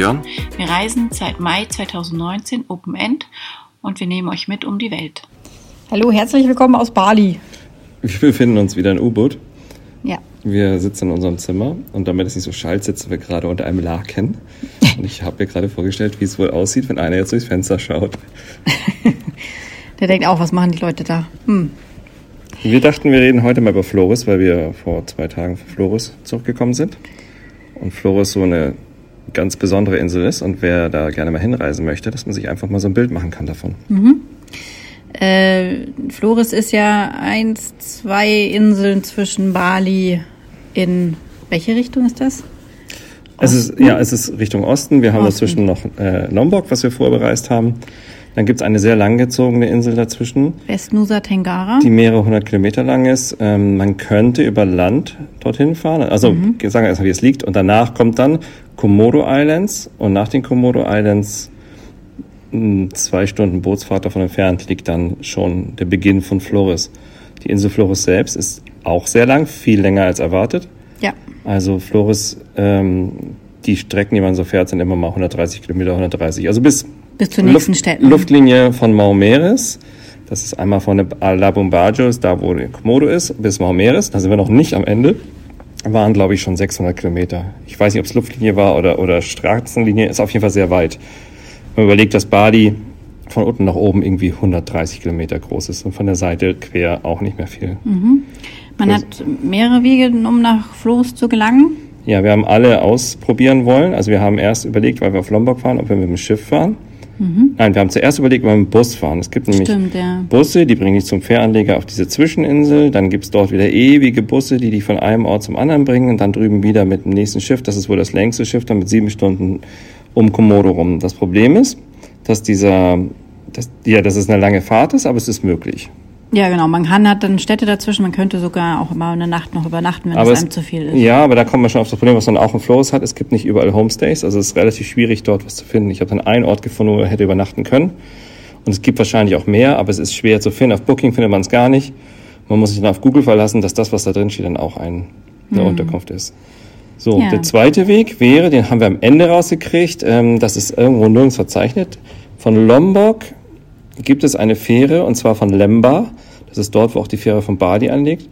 Björn. Wir reisen seit Mai 2019 Open End und wir nehmen euch mit um die Welt. Hallo, herzlich willkommen aus Bali. Wir befinden uns wieder in U-Boot. Ja. Wir sitzen in unserem Zimmer und damit es nicht so schallt, sitzen wir gerade unter einem Laken. Und ich habe mir gerade vorgestellt, wie es wohl aussieht, wenn einer jetzt durchs Fenster schaut. Der denkt auch, was machen die Leute da? Hm. Wir dachten, wir reden heute mal über Flores, weil wir vor zwei Tagen von Flores zurückgekommen sind. Und Flores so eine ganz besondere Insel ist und wer da gerne mal hinreisen möchte, dass man sich einfach mal so ein Bild machen kann davon. Mhm. Äh, Flores ist ja eins, zwei Inseln zwischen Bali in welche Richtung ist das? Es ist, ja, es ist Richtung Osten. Wir haben Osten. dazwischen noch äh, Lombok, was wir vorher bereist haben. Dann gibt es eine sehr langgezogene Insel dazwischen. Westnusa Tengara. Die mehrere hundert Kilometer lang ist. Ähm, man könnte über Land dorthin fahren. Also mhm. sagen wir erstmal, wie es liegt. Und danach kommt dann Komodo Islands. Und nach den Komodo Islands hm, zwei Stunden Bootsfahrt davon entfernt liegt dann schon der Beginn von Flores. Die Insel Flores selbst ist auch sehr lang, viel länger als erwartet. Ja. Also Flores, ähm, die Strecken, die man so fährt, sind immer mal 130 Kilometer, 130. Also bis bis zur nächsten Luft, Städten. Luftlinie von Maumeres. Das ist einmal von Labumbajos, da wo Komodo ist, bis Maumeres. Da sind wir noch nicht am Ende. Waren, glaube ich, schon 600 Kilometer. Ich weiß nicht, ob es Luftlinie war oder, oder Straßenlinie. Ist auf jeden Fall sehr weit. Wenn man überlegt, dass Bali von unten nach oben irgendwie 130 Kilometer groß ist und von der Seite quer auch nicht mehr viel. Mhm. Man hat mehrere Wege, um nach Floß zu gelangen. Ja, wir haben alle ausprobieren wollen. Also wir haben erst überlegt, weil wir auf Lombok fahren, ob wir mit dem Schiff fahren. Mhm. Nein, wir haben zuerst überlegt, ob wir mit dem Bus fahren. Es gibt nämlich Stimmt, ja. Busse, die bringen dich zum Fähranleger auf diese Zwischeninsel. Dann gibt's dort wieder ewige Busse, die dich von einem Ort zum anderen bringen. Und dann drüben wieder mit dem nächsten Schiff. Das ist wohl das längste Schiff, dann mit sieben Stunden um Komodo rum. Das Problem ist, dass dieser, dass, ja, dass es eine lange Fahrt ist, aber es ist möglich. Ja, genau. Man kann, hat dann Städte dazwischen. Man könnte sogar auch mal eine Nacht noch übernachten, wenn aber es einem zu viel ist. Ja, aber da kommt man schon auf das Problem, was man auch im Flows hat. Es gibt nicht überall Homestays. Also es ist relativ schwierig, dort was zu finden. Ich habe dann einen Ort gefunden, wo man hätte übernachten können. Und es gibt wahrscheinlich auch mehr, aber es ist schwer zu finden. Auf Booking findet man es gar nicht. Man muss sich dann auf Google verlassen, dass das, was da drin steht, dann auch ein, eine mhm. Unterkunft ist. So, ja. der zweite Weg wäre, den haben wir am Ende rausgekriegt, ähm, das ist irgendwo nirgends verzeichnet. Von Lombok gibt es eine Fähre, und zwar von Lemba. Das ist dort, wo auch die Fähre von Bali anlegt.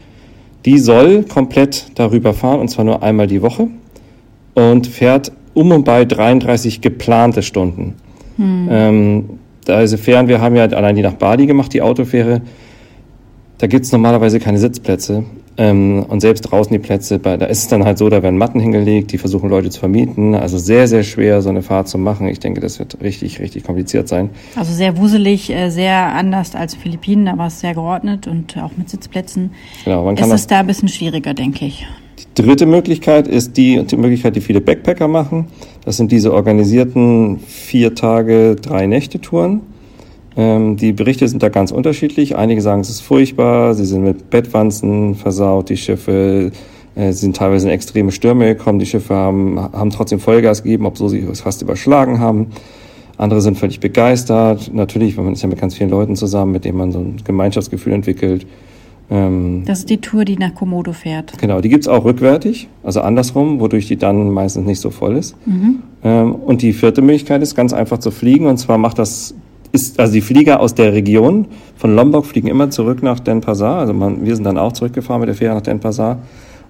Die soll komplett darüber fahren, und zwar nur einmal die Woche. Und fährt um und bei 33 geplante Stunden. Hm. Ähm, diese Fähren, wir haben ja allein die nach Bali gemacht, die Autofähre. Da gibt's normalerweise keine Sitzplätze. Ähm, und selbst draußen die Plätze, bei, da ist es dann halt so, da werden Matten hingelegt, die versuchen Leute zu vermieten. Also sehr, sehr schwer, so eine Fahrt zu machen. Ich denke, das wird richtig, richtig kompliziert sein. Also sehr wuselig, äh, sehr anders als Philippinen, da war es sehr geordnet und auch mit Sitzplätzen. Genau, man kann ist es da ein bisschen schwieriger, denke ich. Die dritte Möglichkeit ist die, die Möglichkeit, die viele Backpacker machen. Das sind diese organisierten vier Tage, drei Nächte Touren. Ähm, die Berichte sind da ganz unterschiedlich. Einige sagen, es ist furchtbar, sie sind mit Bettwanzen versaut, die Schiffe äh, sind teilweise in extreme Stürme gekommen, die Schiffe haben, haben trotzdem Vollgas gegeben, obwohl sie es fast überschlagen haben. Andere sind völlig begeistert. Natürlich, man ist ja mit ganz vielen Leuten zusammen, mit denen man so ein Gemeinschaftsgefühl entwickelt. Ähm, das ist die Tour, die nach Komodo fährt. Genau, die gibt's auch rückwärtig, also andersrum, wodurch die dann meistens nicht so voll ist. Mhm. Ähm, und die vierte Möglichkeit ist ganz einfach zu fliegen. Und zwar macht das ist, also die Flieger aus der Region von Lombok fliegen immer zurück nach Denpasar. Also man, wir sind dann auch zurückgefahren mit der Fähre nach Denpasar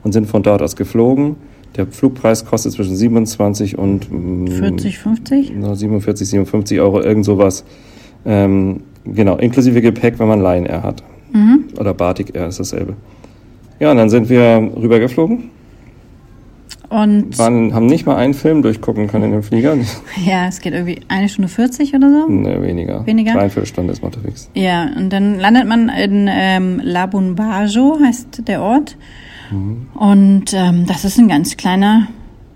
und sind von dort aus geflogen. Der Flugpreis kostet zwischen 27 und 40, 50? 47, 57 Euro, irgend sowas. Ähm, genau, inklusive Gepäck, wenn man Lion Air hat. Mhm. Oder Batik Air ist dasselbe. Ja, und dann sind wir rübergeflogen und Waren, haben nicht mal einen Film durchgucken können in dem Flieger. Ja, es geht irgendwie eine Stunde 40 oder so? Ne, weniger. Weniger? Dreiviertel Stunde ist man unterwegs. Ja, und dann landet man in ähm, Labunbajo, heißt der Ort. Mhm. Und ähm, das ist ein ganz kleiner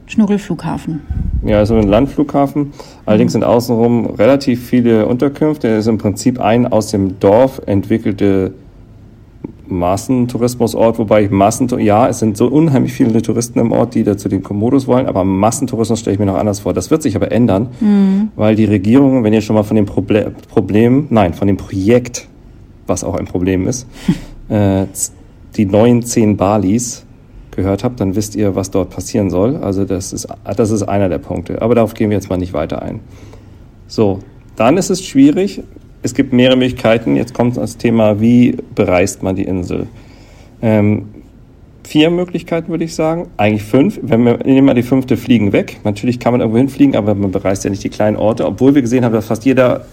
Schnuggelflughafen. Ja, also ein Landflughafen. Allerdings mhm. sind außenrum relativ viele Unterkünfte. Es ist im Prinzip ein aus dem Dorf entwickelte Massentourismusort, wobei ich Massentourismus, ja, es sind so unheimlich viele Touristen im Ort, die da zu den Komodos wollen, aber Massentourismus stelle ich mir noch anders vor. Das wird sich aber ändern, mhm. weil die Regierung, wenn ihr schon mal von dem Proble Problem, nein, von dem Projekt, was auch ein Problem ist, äh, die neuen zehn Balis gehört habt, dann wisst ihr, was dort passieren soll. Also das ist, das ist einer der Punkte. Aber darauf gehen wir jetzt mal nicht weiter ein. So, dann ist es schwierig. Es gibt mehrere Möglichkeiten. Jetzt kommt das Thema, wie bereist man die Insel? Ähm, vier Möglichkeiten, würde ich sagen. Eigentlich fünf. Wenn wir nehmen wir die fünfte Fliegen weg. Natürlich kann man irgendwo hinfliegen, aber man bereist ja nicht die kleinen Orte. Obwohl wir gesehen haben, dass fast jeder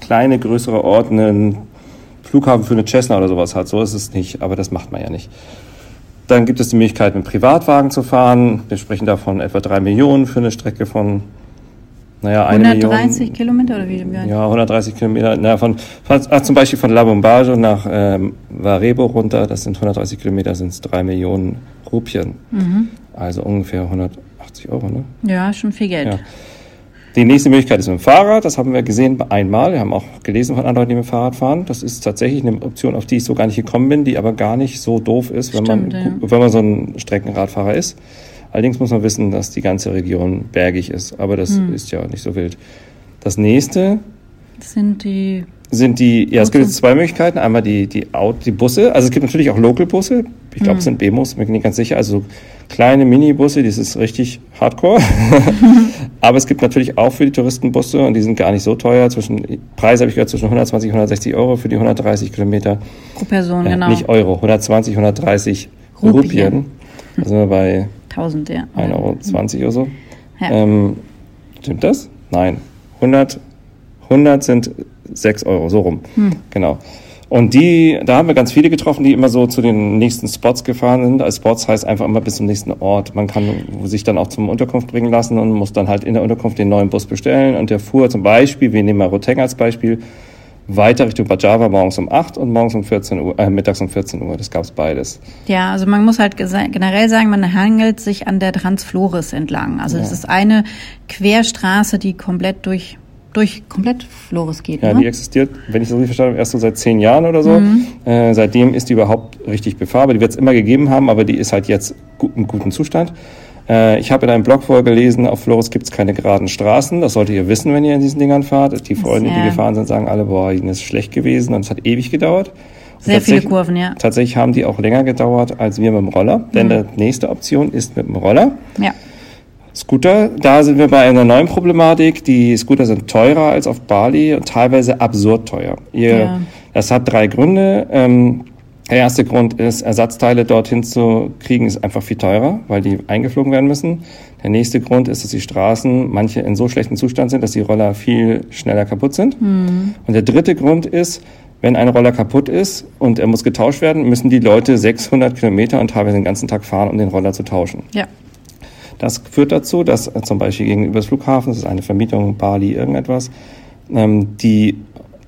kleine, größere Ort einen Flughafen für eine Cessna oder sowas hat. So ist es nicht, aber das macht man ja nicht. Dann gibt es die Möglichkeit, mit Privatwagen zu fahren. Wir sprechen davon etwa drei Millionen für eine Strecke von, naja, eine 130 Million. Kilometer oder wie? Ja, 130 Kilometer. Na, von, von ach, zum Beispiel von La Bombaggio nach ähm, Varebo runter, das sind 130 Kilometer, sind es drei Millionen Rupien. Mhm. Also ungefähr 180 Euro, ne? Ja, schon viel Geld. Ja. Die nächste Möglichkeit ist mit dem Fahrrad. Das haben wir gesehen einmal. Wir haben auch gelesen von anderen Leuten, die mit dem Fahrrad fahren. Das ist tatsächlich eine Option, auf die ich so gar nicht gekommen bin, die aber gar nicht so doof ist, wenn, Stimmt, man, ja. wenn man so ein Streckenradfahrer ist. Allerdings muss man wissen, dass die ganze Region bergig ist. Aber das Hm. ist ja nicht so wild. Das nächste sind die. sind die, ja, es gibt Busse. jetzt zwei Möglichkeiten. Einmal die, die, Out, die Busse. Also es gibt natürlich auch Local-Busse. Ich glaube, Hm. es sind BMOs, bin ich nicht ganz sicher. Also kleine Minibusse, das ist richtig hardcore. Aber es gibt natürlich auch für die Touristenbusse und die sind gar nicht so teuer. Zwischen, Preise habe ich gehört, zwischen 120 und 160 Euro für die 130 Kilometer. Pro Person, Äh, genau. Nicht Euro, 120, 130 Rupien. Rupien. Da sind wir bei 1000, ja. 1,20 Euro oder so. Ja. Ähm, stimmt das? Nein. 100, 100 sind 6 Euro, so rum. Genau. Und die, da haben wir ganz viele getroffen, die immer so zu den nächsten Spots gefahren sind. Als Spots heißt einfach immer bis zum nächsten Ort. Man kann sich dann auch zum Unterkunft bringen lassen und muss dann halt in der Unterkunft den neuen Bus bestellen. Und der fuhr zum Beispiel, wir nehmen mal Roteng als Beispiel, weiter Richtung Bajava morgens um 8 und morgens um 14 Uhr, äh, mittags um 14 Uhr. Das gab's beides. Ja, also man muss halt generell sagen, man hangelt sich an der Transflores entlang. Also es Ja. ist eine Querstraße, die komplett durch, durch komplett Flores geht. Ja, ne? die existiert, wenn ich das richtig verstanden habe, erst so seit zehn Jahren oder so. Äh, seitdem ist die überhaupt richtig befahrbar. Die wird es immer gegeben haben, aber die ist halt jetzt gu im guten Zustand. Äh, ich habe in einem Blog vorher gelesen, auf Flores gibt es keine geraden Straßen. Das solltet ihr wissen, wenn ihr in diesen Dingern fahrt. Die Freunde, die gefahren sind, sagen alle, boah, ihnen ist schlecht gewesen und es hat ewig gedauert. Und Sehr viele Kurven, ja. Tatsächlich haben die auch länger gedauert als wir mit dem Roller, denn die nächste Option ist mit dem Roller. Ja. Scooter, da sind wir bei einer neuen Problematik. Die Scooter sind teurer als auf Bali und teilweise absurd teuer. Ihr, Ja. Das hat drei Gründe. Ähm, der erste Grund ist, Ersatzteile dorthin zu kriegen, ist einfach viel teurer, weil die eingeflogen werden müssen. Der nächste Grund ist, dass die Straßen manche in so schlechtem Zustand sind, dass die Roller viel schneller kaputt sind. Und der dritte Grund ist, wenn ein Roller kaputt ist und er muss getauscht werden, müssen die Leute 600 Kilometer und teilweise den ganzen Tag fahren, um den Roller zu tauschen. Ja. Das führt dazu, dass äh, zum Beispiel gegenüber des Flughafens, das ist eine Vermietung, Bali, irgendetwas, ähm, die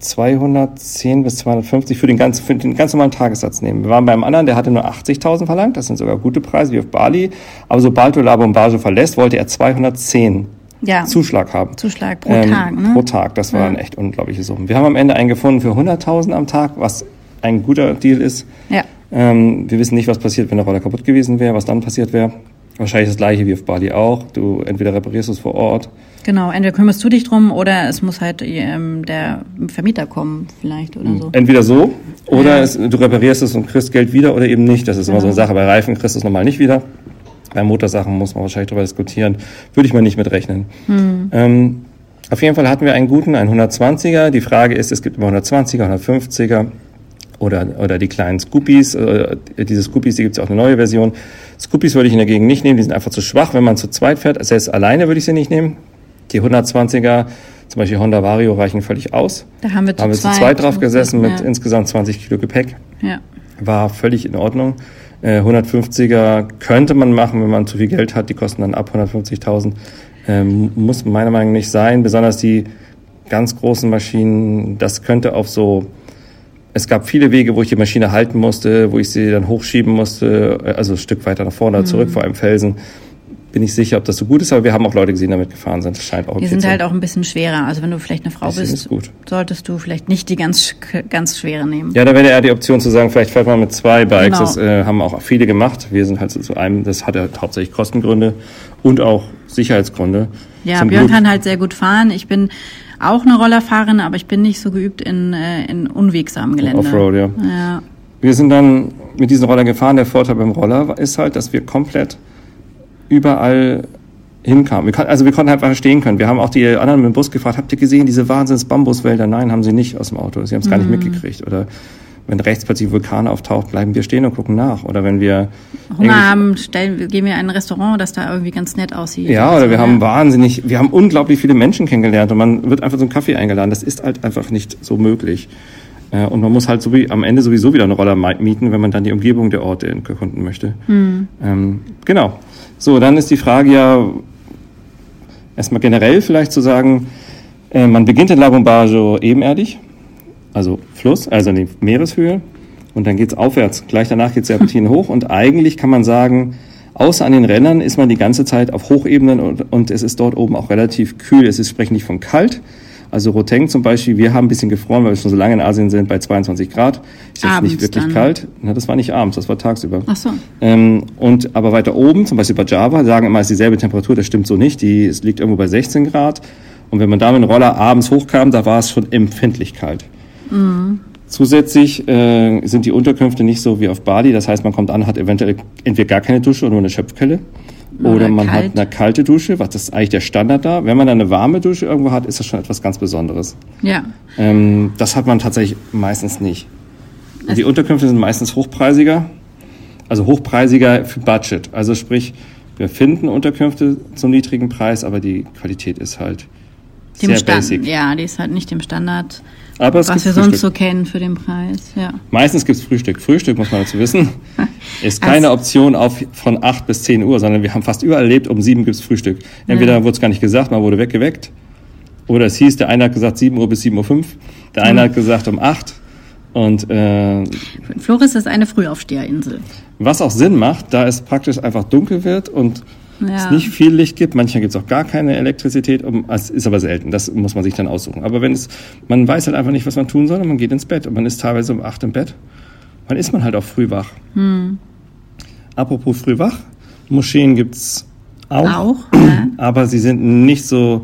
210 bis 250 für den, ganz, für den ganz normalen Tagessatz nehmen. Wir waren beim anderen, der hatte nur 80.000 verlangt, das sind sogar gute Preise wie auf Bali, aber sobald du La Bombaggio verlässt, wollte er 210 Ja. Zuschlag haben. Zuschlag pro Ähm, Tag, ne? Pro Tag, das waren echt unglaubliche Summen. Wir haben am Ende einen gefunden für 100.000 am Tag, was ein guter Deal ist. Ja. Ähm, wir wissen nicht, was passiert, wenn der Roller kaputt gewesen wäre, was dann passiert wäre. Wahrscheinlich das gleiche wie auf Bali auch. Du entweder reparierst es vor Ort. Genau, entweder kümmerst du dich drum oder es muss halt ähm, der Vermieter kommen, vielleicht oder so. Entweder so oder Ja. es, du reparierst es und kriegst Geld wieder oder eben nicht. Das ist immer so eine Sache. Bei Reifen kriegst du es normal nicht wieder. Bei Motorsachen muss man wahrscheinlich darüber diskutieren. Würde ich mal nicht mitrechnen. Ähm, auf jeden Fall hatten wir einen guten, einen 120er. Die Frage ist, es gibt immer 120er, 150er oder, oder die kleinen Scoopies. Äh, diese Scoopies, die gibt es auch eine neue Version. Scoopies würde ich in der Gegend nicht nehmen, die sind einfach zu schwach, wenn man zu zweit fährt. Selbst alleine würde ich sie nicht nehmen. Die 120er, zum Beispiel Honda Vario, reichen völlig aus. Da haben wir zu haben wir zu zweit. zweit drauf gesessen mit ja. insgesamt 20 Kilo Gepäck. ja. War völlig in Ordnung. Äh, 150er könnte man machen, wenn man zu viel Geld hat. Die kosten dann ab 150.000. Ähm, muss meiner Meinung nach nicht sein. Besonders die ganz großen Maschinen, das könnte auf so es gab viele Wege, wo ich die Maschine halten musste, wo ich sie dann hochschieben musste, äh, also ein Stück weiter nach vorne oder Mhm. zurück vor einem Felsen. Bin ich sicher, ob das so gut ist, aber wir haben auch Leute gesehen, die damit gefahren sind. Das scheint auch Die sind zu halt auch ein bisschen schwerer. Also wenn du vielleicht eine Frau Bisschen bist, solltest du vielleicht nicht die ganz, ganz schwere nehmen. Ja, da wäre eher die Option zu sagen, vielleicht fährt man mit zwei Bikes. Genau. Das äh, haben auch viele gemacht. Wir sind halt so zu einem, das hat ja hauptsächlich Kostengründe und auch Sicherheitsgründe. Ja, Zum Björn Glück- kann halt sehr gut fahren. Ich bin auch eine Rollerfahrerin, aber ich bin nicht so geübt in, äh, in unwegsamen Gelände. Offroad, ja. Ja. wir sind dann mit diesen Roller gefahren. Der Vorteil beim Roller ist halt, dass wir komplett überall hinkamen. Wir kann, also wir konnten halt einfach stehen können. Wir haben auch die anderen mit dem Bus gefragt, habt ihr gesehen, diese Wahnsinns-Bambuswälder? Nein, haben sie nicht aus dem Auto. Sie haben es gar nicht mhm. mitgekriegt. Oder wenn rechts plötzlich Vulkan auftaucht, bleiben wir stehen und gucken nach. Oder wenn wir Hunger haben, stellen, gehen wir in ein Restaurant, das da irgendwie ganz nett aussieht. Ja, oder so, wir ja. haben wahnsinnig, wir haben unglaublich viele Menschen kennengelernt und man wird einfach zum Kaffee eingeladen. Das ist halt einfach nicht so möglich. Äh, und man muss halt so wie, am Ende sowieso wieder eine Roller mieten, wenn man dann die Umgebung der Orte erkunden möchte. Hm. Ähm, genau. So, dann ist die Frage ja, erstmal generell vielleicht zu sagen, äh, man beginnt in La Bombaggio ebenerdig, also Fluss, also in die Meereshöhe, und dann geht's aufwärts. Gleich danach geht's Serpentinen hoch und eigentlich kann man sagen, außer an den Rändern ist man die ganze Zeit auf Hochebenen und, und es ist dort oben auch relativ kühl. Es ist sprechen nicht von kalt, also Roteng zum Beispiel, wir haben ein bisschen gefroren, weil wir schon so lange in Asien sind, bei 22 Grad. Ist jetzt nicht wirklich dann. kalt. Na, das war nicht abends, das war tagsüber. Ach so. Ähm, und aber weiter oben, zum Beispiel bei Java, sagen immer, es ist dieselbe Temperatur, das stimmt so nicht. Die, es liegt irgendwo bei 16 Grad. Und wenn man da mit dem Roller abends hochkam, da war es schon empfindlich kalt. Mhm. Zusätzlich äh, sind die Unterkünfte nicht so wie auf Bali. Das heißt, man kommt an, hat eventuell entweder gar keine Dusche oder nur eine Schöpfkelle. Oder, man kalt. hat eine kalte Dusche, was ist eigentlich der Standard da. Wenn man dann eine warme Dusche irgendwo hat, ist das schon etwas ganz Besonderes. Ja. Ähm, das hat man tatsächlich meistens nicht. Also die Unterkünfte sind meistens hochpreisiger, also hochpreisiger für Budget. Also sprich, wir finden Unterkünfte zum niedrigen Preis, aber die Qualität ist halt dem sehr Stand, basic. Ja, die ist halt nicht dem Standard aber es was wir Frühstück. sonst so kennen für den Preis. Ja. Meistens gibt es Frühstück. Frühstück, muss man dazu wissen, ist keine also, Option auf, von 8 bis 10 Uhr, sondern wir haben fast überall erlebt, um 7 gibt es Frühstück. Entweder ja. wurde es gar nicht gesagt, man wurde weggeweckt. Oder es hieß, der eine hat gesagt 7 Uhr bis 7.05 Uhr, der eine mhm. hat gesagt um 8 und äh, Flores ist eine Frühaufsteherinsel. Was auch Sinn macht, da es praktisch einfach dunkel wird und ja. es nicht viel Licht gibt. Manchmal gibt es auch gar keine Elektrizität. Es ist aber selten. Das muss man sich dann aussuchen. Aber wenn es, man weiß halt einfach nicht, was man tun soll und man geht ins Bett und man ist teilweise um acht im Bett, dann ist man halt auch früh wach. Hm. Apropos früh wach, Moscheen gibt's auch, auch ja. aber sie sind nicht so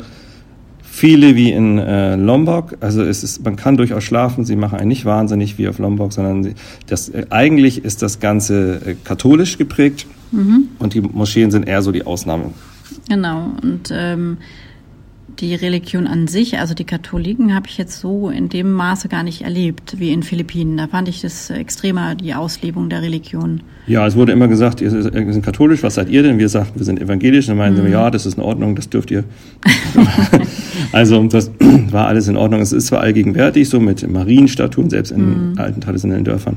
viele wie in äh, Lombok. Also es ist, man kann durchaus schlafen. Sie machen einen nicht wahnsinnig wie auf Lombok, sondern sie, das, äh, eigentlich ist das Ganze äh, katholisch geprägt mhm. und die Moscheen sind eher so die Ausnahme. Genau. Und ähm, die Religion an sich, also die Katholiken, habe ich jetzt so in dem Maße gar nicht erlebt wie in Philippinen. Da fand ich das extremer, die Auslebung der Religion. Ja, es wurde immer gesagt, ihr seid katholisch, was seid ihr denn? Wir sagten, wir sind evangelisch. Dann meinen mhm. sie, ja, das ist in Ordnung, das dürft ihr. also das war alles in Ordnung. Es ist zwar allgegenwärtig, so mit Marienstatuen, selbst in mhm. alten traditionellen Dörfern.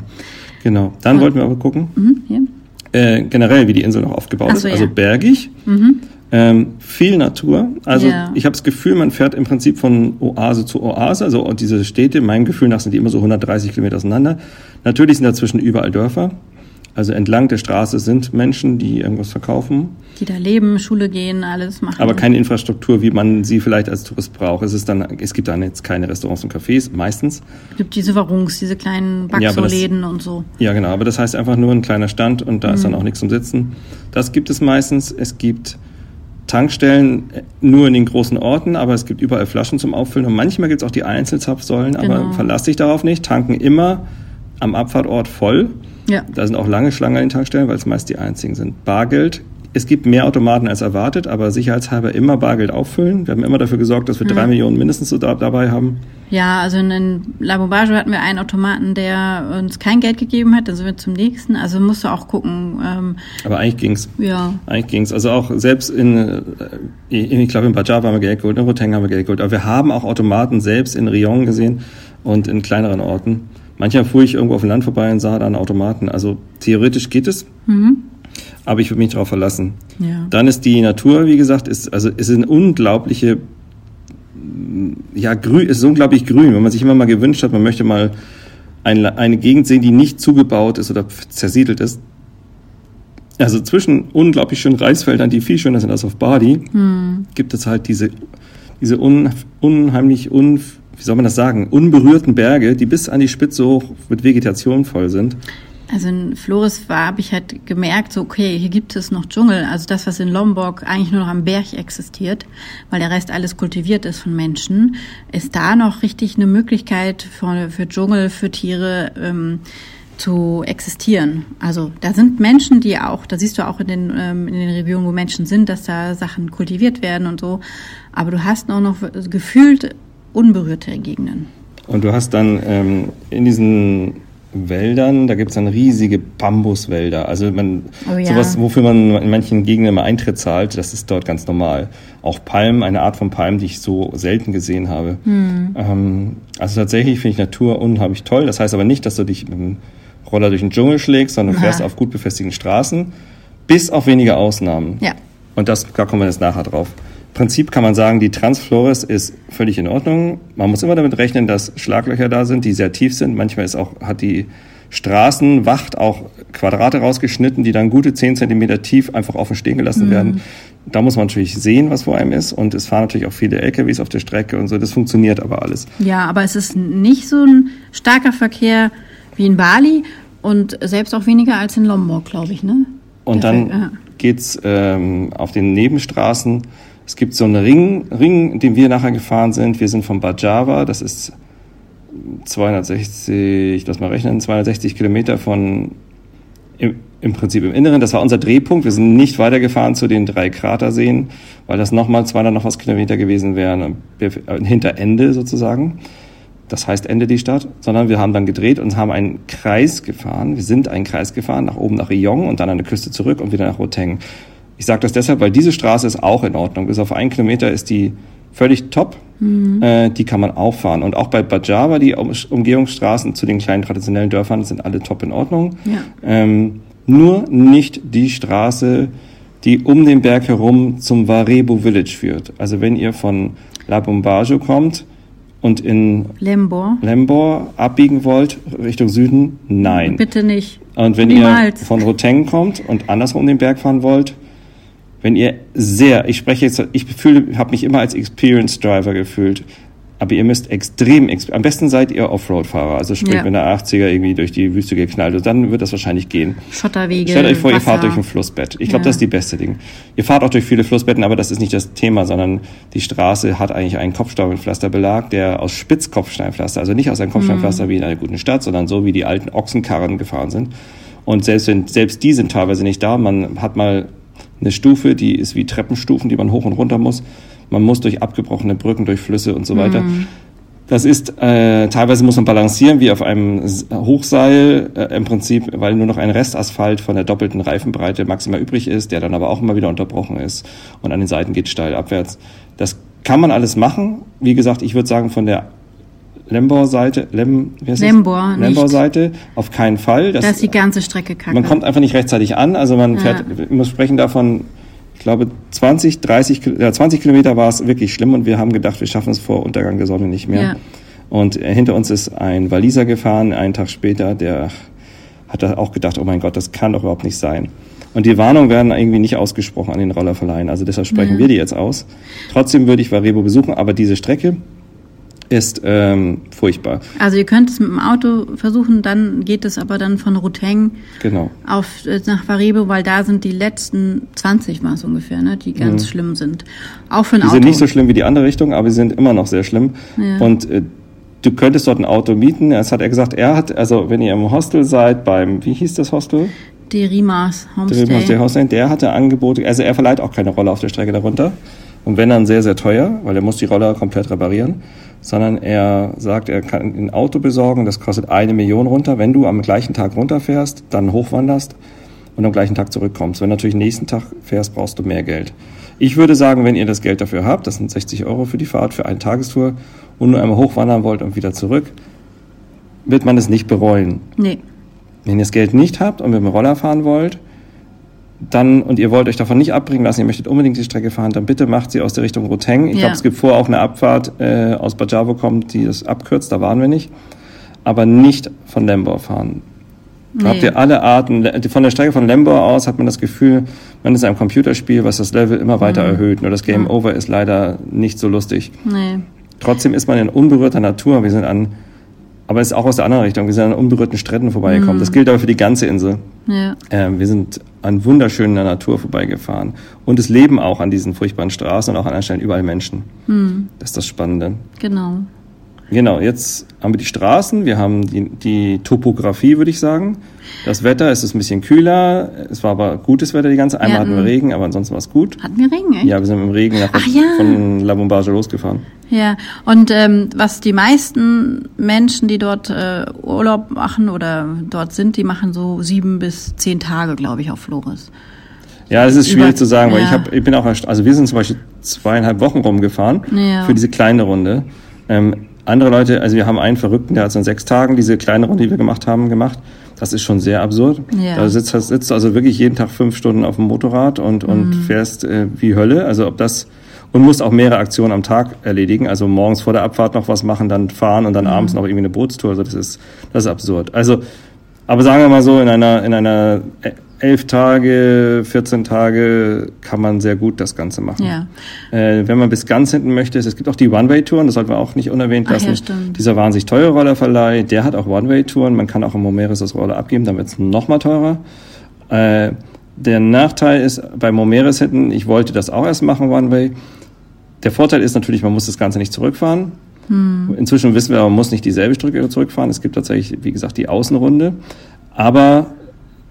Genau. Dann wollten wir aber gucken, mhm, äh, generell, wie die Insel noch aufgebaut so, ist. Also ja. bergig. Mhm. Ähm, viel Natur. Also yeah. ich habe das Gefühl, man fährt im Prinzip von Oase zu Oase. Also diese Städte, meinem Gefühl nach, sind die immer so 130 Kilometer auseinander. Natürlich sind dazwischen überall Dörfer. Also entlang der Straße sind Menschen, die irgendwas verkaufen. Die da leben, Schule gehen, alles machen. Aber keine Infrastruktur, wie man sie vielleicht als Tourist braucht. Es, ist dann, es gibt dann jetzt keine Restaurants und Cafés, meistens. Es gibt diese Warungs, diese kleinen Baxo-Läden ja, und so. Ja, genau. Aber das heißt einfach nur ein kleiner Stand und da mhm. ist dann auch nichts zum Sitzen. Das gibt es meistens. Es gibt Tankstellen nur in den großen Orten, aber es gibt überall Flaschen zum Auffüllen und manchmal gibt es auch die Einzelzapfsäulen, genau. aber verlass dich darauf nicht, tanken immer am Abfahrtort voll. Ja. Da sind auch lange Schlangen an den Tankstellen, weil es meist die einzigen sind. Bargeld es gibt mehr Automaten als erwartet, aber sicherheitshalber immer Bargeld auffüllen. Wir haben immer dafür gesorgt, dass wir drei mhm. Millionen mindestens so da, dabei haben. Ja, also in La Bombaggio hatten wir einen Automaten, der uns kein Geld gegeben hat, dann sind wir zum nächsten. Also musst du auch gucken. Ähm, aber eigentlich ging's. Ja. Eigentlich ging's. Also auch selbst in, äh, ich glaube in Bajab haben wir Geld geholt, in Roteng haben wir Geld geholt. Aber wir haben auch Automaten selbst in Rion gesehen und in kleineren Orten. Manchmal fuhr ich irgendwo auf dem Land vorbei und sah da einen Automaten. Also theoretisch geht es. Mhm aber ich würde mich darauf verlassen. Ja. Dann ist die Natur, wie gesagt, ist, also es ist eine unglaubliche, ja, grün, ist unglaublich grün, wenn man sich immer mal gewünscht hat, man möchte mal eine, eine Gegend sehen, die nicht zugebaut ist oder zersiedelt ist. Also zwischen unglaublich schönen Reisfeldern, die viel schöner sind als auf Bali, hm. gibt es halt diese, diese un, unheimlich, un, wie soll man das sagen, unberührten Berge, die bis an die Spitze hoch mit Vegetation voll sind. Also in Flores war, habe ich halt gemerkt, so okay, hier gibt es noch Dschungel. Also das, was in Lombok eigentlich nur noch am Berg existiert, weil der Rest alles kultiviert ist von Menschen, ist da noch richtig eine Möglichkeit für, für Dschungel, für Tiere ähm, zu existieren. Also da sind Menschen, die auch, da siehst du auch in den, ähm, in den Regionen, wo Menschen sind, dass da Sachen kultiviert werden und so. Aber du hast auch noch gefühlt unberührte Gegenden. Und du hast dann ähm, in diesen Wäldern, da gibt es dann riesige Bambuswälder. Also man, oh ja. sowas, wofür man in manchen Gegenden immer Eintritt zahlt, das ist dort ganz normal. Auch Palmen, eine Art von Palmen, die ich so selten gesehen habe. Hm. Ähm, also tatsächlich finde ich Natur unheimlich toll. Das heißt aber nicht, dass du dich mit dem Roller durch den Dschungel schlägst, sondern fährst auf gut befestigten Straßen, bis auf wenige Ausnahmen. Ja. Und das, da kommen wir jetzt nachher drauf. Prinzip kann man sagen, die Transflores ist völlig in Ordnung. Man muss immer damit rechnen, dass Schlaglöcher da sind, die sehr tief sind. Manchmal ist auch, hat die Straßenwacht auch Quadrate rausgeschnitten, die dann gute zehn Zentimeter tief einfach offen stehen gelassen mhm. werden. Da muss man natürlich sehen, was vor einem ist. Und es fahren natürlich auch viele LKWs auf der Strecke und so. Das funktioniert aber alles. Ja, aber es ist nicht so ein starker Verkehr wie in Bali und selbst auch weniger als in Lombok, glaube ich, ne? Und dann ja. geht's ähm, auf den Nebenstraßen es gibt so einen Ring, Ring, den wir nachher gefahren sind. Wir sind von Bajava, das ist 260, lass mal rechnen, 260 Kilometer von im, im Prinzip im Inneren. Das war unser Drehpunkt. Wir sind nicht weitergefahren zu den drei Kraterseen, weil das nochmal 200 noch was Kilometer gewesen wären, äh, hinter Ende sozusagen. Das heißt Ende die Stadt, sondern wir haben dann gedreht und haben einen Kreis gefahren. Wir sind einen Kreis gefahren, nach oben nach Riong und dann an der Küste zurück und wieder nach Roteng. Ich sage das deshalb, weil diese Straße ist auch in Ordnung. Bis auf einen Kilometer ist die völlig top. Mhm. Äh, die kann man auch fahren. Und auch bei Bajava, die Umgehungsstraßen zu den kleinen traditionellen Dörfern sind alle top in Ordnung. Ja. Ähm, nur nicht die Straße, die um den Berg herum zum Warebo Village führt. Also wenn ihr von La Bombajo kommt und in Lembor. Lembor abbiegen wollt, Richtung Süden, nein. Bitte nicht. Und wenn Niemals. ihr von Roteng kommt und andersrum den Berg fahren wollt, wenn ihr sehr, ich spreche jetzt, ich fühle, habe mich immer als Experienced Driver gefühlt, aber ihr müsst extrem, am besten seid ihr Offroad-Fahrer, also sprich ja. mit einer 80er irgendwie durch die Wüste geknallt, und dann wird das wahrscheinlich gehen. Schotterwege. Stellt euch vor, Wasser. ihr fahrt durch ein Flussbett. Ich glaube, ja. das ist die beste Ding. Ihr fahrt auch durch viele Flussbetten, aber das ist nicht das Thema, sondern die Straße hat eigentlich einen Kopfsteinpflasterbelag, der aus Spitzkopfsteinpflaster, also nicht aus einem Kopfsteinpflaster mhm. wie in einer guten Stadt, sondern so wie die alten Ochsenkarren gefahren sind. Und selbst wenn, selbst die sind teilweise nicht da, man hat mal eine Stufe, die ist wie Treppenstufen, die man hoch und runter muss. Man muss durch abgebrochene Brücken, durch Flüsse und so weiter. Mhm. Das ist, äh, teilweise muss man balancieren wie auf einem Hochseil, äh, im Prinzip, weil nur noch ein Restasphalt von der doppelten Reifenbreite maximal übrig ist, der dann aber auch immer wieder unterbrochen ist und an den Seiten geht steil abwärts. Das kann man alles machen. Wie gesagt, ich würde sagen, von der Lembor-Seite, Lem, Lembor, Lembor-Seite, auf keinen Fall. Das, das ist die ganze Strecke kacke. Man kommt einfach nicht rechtzeitig an, also man fährt, ja. wir sprechen davon, ich glaube 20, 30, ja, 20 Kilometer war es wirklich schlimm und wir haben gedacht, wir schaffen es vor Untergang der Sonne nicht mehr. Ja. Und hinter uns ist ein Waliser gefahren, einen Tag später, der hat da auch gedacht, oh mein Gott, das kann doch überhaupt nicht sein. Und die Warnungen werden irgendwie nicht ausgesprochen an den Rollerverleihen. Also deshalb sprechen ja. wir die jetzt aus. Trotzdem würde ich Varebo besuchen, aber diese Strecke, ist ähm, furchtbar. Also ihr könnt es mit dem Auto versuchen, dann geht es aber dann von Ruteng genau. auf äh, nach Varebe, weil da sind die letzten 20 war es ungefähr, ne, die ganz mhm. schlimm sind. Auch für ein die Auto. Die sind nicht so schlimm wie die andere Richtung, aber sie sind immer noch sehr schlimm. Ja. Und äh, du könntest dort ein Auto mieten. Das hat er gesagt, er hat, also wenn ihr im Hostel seid, beim, wie hieß das Hostel? Derimas Homestay. Derimas Homestay, der hatte Angebote, also er verleiht auch keine Rolle auf der Strecke darunter. Und wenn dann sehr, sehr teuer, weil er muss die Roller komplett reparieren sondern er sagt, er kann ein Auto besorgen, das kostet eine Million runter. Wenn du am gleichen Tag runterfährst, dann hochwanderst und am gleichen Tag zurückkommst. Wenn du natürlich nächsten Tag fährst, brauchst du mehr Geld. Ich würde sagen, wenn ihr das Geld dafür habt, das sind 60 Euro für die Fahrt, für eine Tagestour und nur einmal hochwandern wollt und wieder zurück, wird man es nicht bereuen. Nee. Wenn ihr das Geld nicht habt und mit dem Roller fahren wollt, dann und ihr wollt euch davon nicht abbringen lassen, ihr möchtet unbedingt die Strecke fahren, dann bitte macht sie aus der Richtung Roteng. Ich ja. glaube, es gibt vorher auch eine Abfahrt äh, aus Bajavo kommt, die das abkürzt, da waren wir nicht. Aber nicht von Lembor fahren. Nee. Habt ihr alle Arten, von der Strecke von Lembor aus hat man das Gefühl, man ist ein Computerspiel, was das Level immer weiter mhm. erhöht. Nur das Game ja. Over ist leider nicht so lustig. Nee. Trotzdem ist man in unberührter Natur. Wir sind an aber es ist auch aus der anderen Richtung. Wir sind an unberührten Stränden vorbeigekommen. Mhm. Das gilt aber für die ganze Insel. Ja. Ähm, wir sind an wunderschöner Natur vorbeigefahren. Und es leben auch an diesen furchtbaren Straßen und auch an anderen Stellen überall Menschen. Mhm. Das ist das Spannende. Genau. Genau, jetzt haben wir die Straßen, wir haben die, die Topografie, würde ich sagen. Das Wetter, es ist ein bisschen kühler, es war aber gutes Wetter die ganze Einmal hatten wir Regen, aber ansonsten war es gut. Hatten wir Regen, echt? Ja, wir sind im Regen nach, Ach, ja. von La Bombage losgefahren. Ja, und ähm, was die meisten Menschen, die dort äh, Urlaub machen oder dort sind, die machen so sieben bis zehn Tage, glaube ich, auf Flores. Ja, das ist schwierig Über- zu sagen, weil ja. ich, hab, ich bin auch, also wir sind zum Beispiel zweieinhalb Wochen rumgefahren Ja. für diese kleine Runde. Ähm, andere Leute, also wir haben einen Verrückten, der hat so in sechs Tagen diese kleine Runde, die wir gemacht haben, gemacht. Das ist schon sehr absurd. Ja. Da sitzt, sitzt du also wirklich jeden Tag fünf Stunden auf dem Motorrad und, und Mhm. fährst äh, wie Hölle. Also ob das und musst auch mehrere Aktionen am Tag erledigen. Also morgens vor der Abfahrt noch was machen, dann fahren und dann Mhm. abends noch irgendwie eine Bootstour. Also das ist, das ist absurd. Also, aber sagen wir mal so, in einer, in einer äh, elf Tage, 14 Tage kann man sehr gut das Ganze machen. Ja. Äh, wenn man bis ganz hinten möchte, es gibt auch die One-Way-Touren, das sollten wir auch nicht unerwähnt Ach ja, lassen. stimmt. Dieser wahnsinnig teure Rollerverleih, der hat auch One-Way-Touren. Man kann auch im Momeris das Roller abgeben, dann wird es noch mal teurer. Äh, der Nachteil ist bei Momeris hinten, ich wollte das auch erst machen, One-Way. Der Vorteil ist natürlich, man muss das Ganze nicht zurückfahren. Hm. Inzwischen wissen wir, man muss nicht dieselbe Strecke zurückfahren. Es gibt tatsächlich, wie gesagt, die Außenrunde. Aber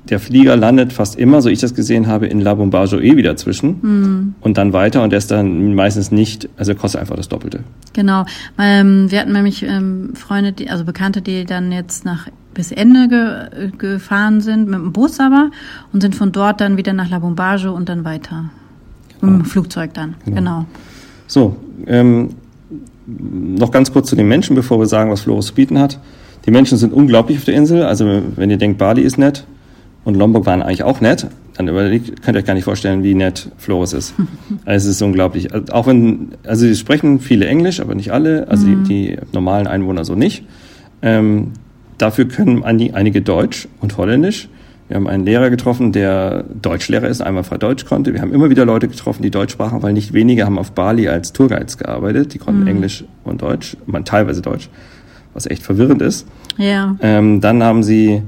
der Flieger landet fast immer, so ich das gesehen habe, in La Bombarjo eh wieder zwischen Hm. und dann weiter und der ist dann meistens nicht, also kostet einfach das Doppelte. Genau. Ähm, wir hatten nämlich ähm, Freunde, die, also Bekannte, die dann jetzt nach bis Ende ge, gefahren sind, mit dem Bus aber, und sind von dort dann wieder nach La Bombage und dann weiter. Im Flugzeug dann, genau. So, ähm, noch ganz kurz zu den Menschen, bevor wir sagen, was Flores zu bieten hat. Die Menschen sind unglaublich auf der Insel. Also wenn ihr denkt, Bali ist nett und Lombok waren eigentlich auch nett, dann überlegt, könnt ihr euch gar nicht vorstellen, wie nett Flores ist. Also es ist unglaublich. Also Auch wenn, also sie sprechen viele Englisch, aber nicht alle. Also die, die normalen Einwohner so nicht. Ähm, dafür können einige Deutsch und Holländisch. Wir haben einen Lehrer getroffen, der Deutschlehrer ist, einmal frei Deutsch konnte. Wir haben immer wieder Leute getroffen, die Deutsch sprachen, weil nicht wenige haben auf Bali als Tourguides gearbeitet. Die konnten Englisch und Deutsch, man teilweise Deutsch, was echt verwirrend ist. Ja. Ähm, dann haben sie,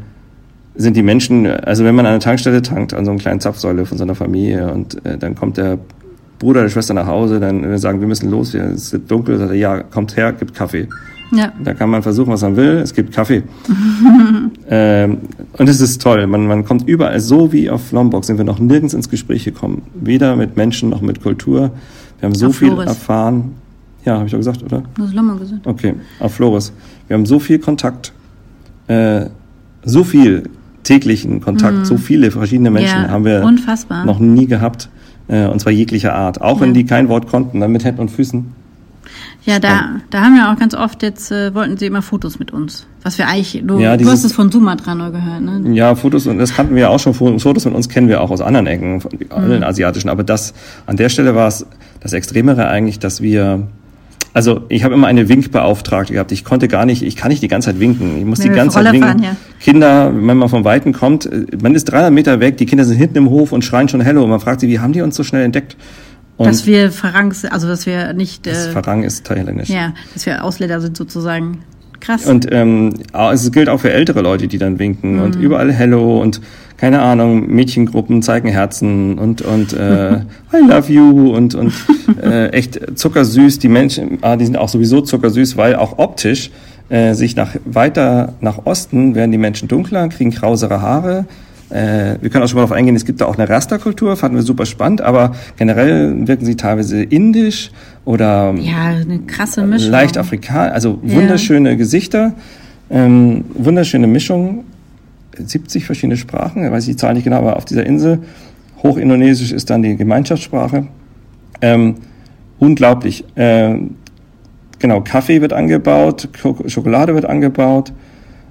sind die Menschen, also wenn man an einer Tankstelle tankt, an so einer kleinen Zapfsäule von so einer Familie und äh, dann kommt der Bruder der Schwester nach Hause, dann wir sagen, wir müssen los, es wird dunkel, sagt er, ja, kommt her, gibt Kaffee. Ja. Da kann man versuchen, was man will. Es gibt Kaffee. ähm, und es ist toll. Man, man kommt überall, so wie auf Lombok sind wir noch nirgends ins Gespräch gekommen. Weder mit Menschen noch mit Kultur. Wir haben so Auf viel Flores. erfahren. Ja, habe ich doch gesagt, oder? Das ist Lommer gesagt. Okay, auf Flores. Wir haben so viel Kontakt, äh, so viel täglichen Kontakt, so viele verschiedene Menschen Mhm. ja, haben wir unfassbar. noch nie gehabt. Äh, und zwar jeglicher Art. Auch wenn Ja. die kein Wort konnten, dann mit Händen und Füßen. Ja, da, da haben wir auch ganz oft jetzt, äh, wollten sie immer Fotos mit uns. Was wir eigentlich, du, Ja, du dieses- hast es von Sumatra nur gehört, ne? Ja, Fotos, und das kannten wir ja auch schon, Fotos mit uns kennen wir auch aus anderen Ecken, von allen asiatischen, aber das, an der Stelle war es das Extremere eigentlich, dass wir, also ich habe immer eine Winkbeauftragte gehabt, ich konnte gar nicht, ich kann nicht die ganze Zeit winken, ich muss Wenn die ganze Zeit winken. fahren, ja. Kinder, wenn man vom Weiten kommt, äh, man ist 300 Meter weg, die Kinder sind hinten im Hof und schreien schon Hello und man fragt sie, wie haben die uns so schnell entdeckt? Und Dass wir Farangs, also dass wir nicht, das äh, Farang ist thailändisch. ja, dass wir Ausländer sind sozusagen. Krass. Und ähm, es gilt auch für ältere Leute, die dann winken und überall Hello und keine Ahnung, Mädchengruppen zeigen Herzen und und äh, I love you und und äh, echt zuckersüß. Die Menschen, ah, die sind auch sowieso zuckersüß, weil auch optisch äh, sich nach weiter nach Osten werden die Menschen dunkler, kriegen krausere Haare. Äh, wir können auch schon mal darauf eingehen, es gibt da auch eine Rasterkultur, fanden wir super spannend, aber generell wirken sie teilweise indisch oder ja, eine krasse Mischung. leicht afrikanisch, also Ja. wunderschöne Gesichter, ähm, wunderschöne Mischung, 70 verschiedene Sprachen, ich weiß die Zahl nicht genau, aber auf dieser Insel, Hochindonesisch ist dann die Gemeinschaftssprache. Ähm, unglaublich. Ähm, genau, Kaffee wird angebaut, Schok- Schokolade wird angebaut,